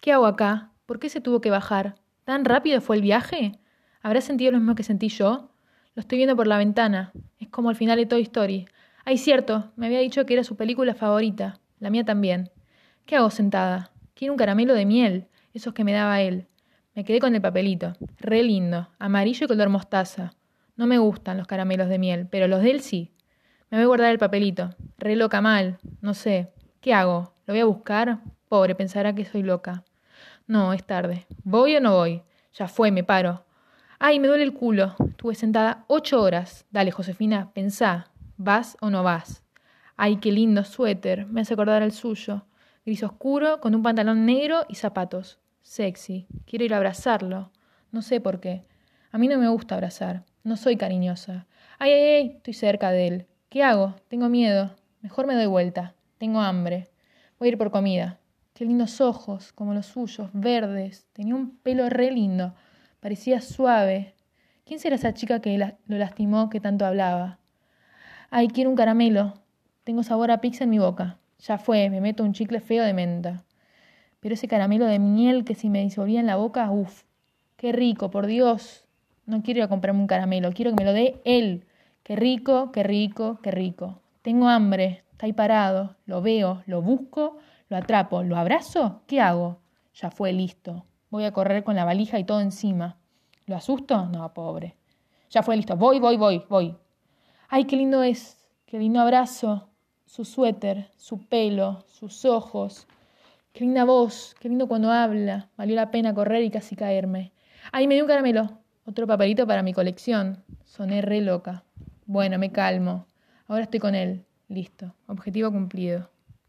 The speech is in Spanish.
¿Qué hago acá? ¿Por qué se tuvo que bajar? ¿Tan rápido fue el viaje? ¿Habrá sentido lo mismo que sentí yo? Lo estoy viendo por la ventana. Es como al final de Toy Story. Ay, cierto, me había dicho que era su película favorita. La mía también. ¿Qué hago sentada? Quiero un caramelo de miel, esos que me daba él. Me quedé con el papelito. Re lindo, amarillo y color mostaza. No me gustan los caramelos de miel, pero los de él sí. Me voy a guardar el papelito. Re loca mal. No sé. ¿Qué hago? ¿Lo voy a buscar? Pobre, pensará que soy loca. No, es tarde. ¿Voy o no voy? Ya fue, me paro. Ay, me duele el culo. Estuve sentada ocho horas. Dale, Josefina, pensá. ¿Vas o no vas? Ay, qué lindo suéter. Me hace acordar al suyo. Gris oscuro, con un pantalón negro y zapatos. Sexy. Quiero ir a abrazarlo. No sé por qué. A mí no me gusta abrazar. No soy cariñosa. Ay, ay, ay, estoy cerca de él. ¿Qué hago? Tengo miedo. Mejor me doy vuelta. Tengo hambre. Voy a ir por comida. Qué lindos ojos, como los suyos, verdes. Tenía un pelo re lindo. Parecía suave. ¿Quién será esa chica que lo lastimó que tanto hablaba? Ay, quiero un caramelo. Tengo sabor a pizza en mi boca. Ya fue, me meto un chicle feo de menta. Pero ese caramelo de miel que si me disolvía en la boca, uff, qué rico, por Dios. No quiero ir a comprarme un caramelo, quiero que me lo dé él. Qué rico, qué rico, qué rico. Tengo hambre, está ahí parado, lo veo, lo busco, lo atrapo, lo abrazo, ¿qué hago? Ya fue, listo. Voy a correr con la valija y todo encima. ¿Lo asusto? No, pobre. Ya fue, listo. Voy, voy, voy, voy. Ay, qué lindo es, qué lindo abrazo, su suéter, su pelo, sus ojos. Qué linda voz, qué lindo cuando habla. Valió la pena correr y casi caerme. Ay, me dio un caramelo. Otro papelito para mi colección. Soné re loca. Bueno, me calmo. Ahora estoy con él. Listo. Objetivo cumplido.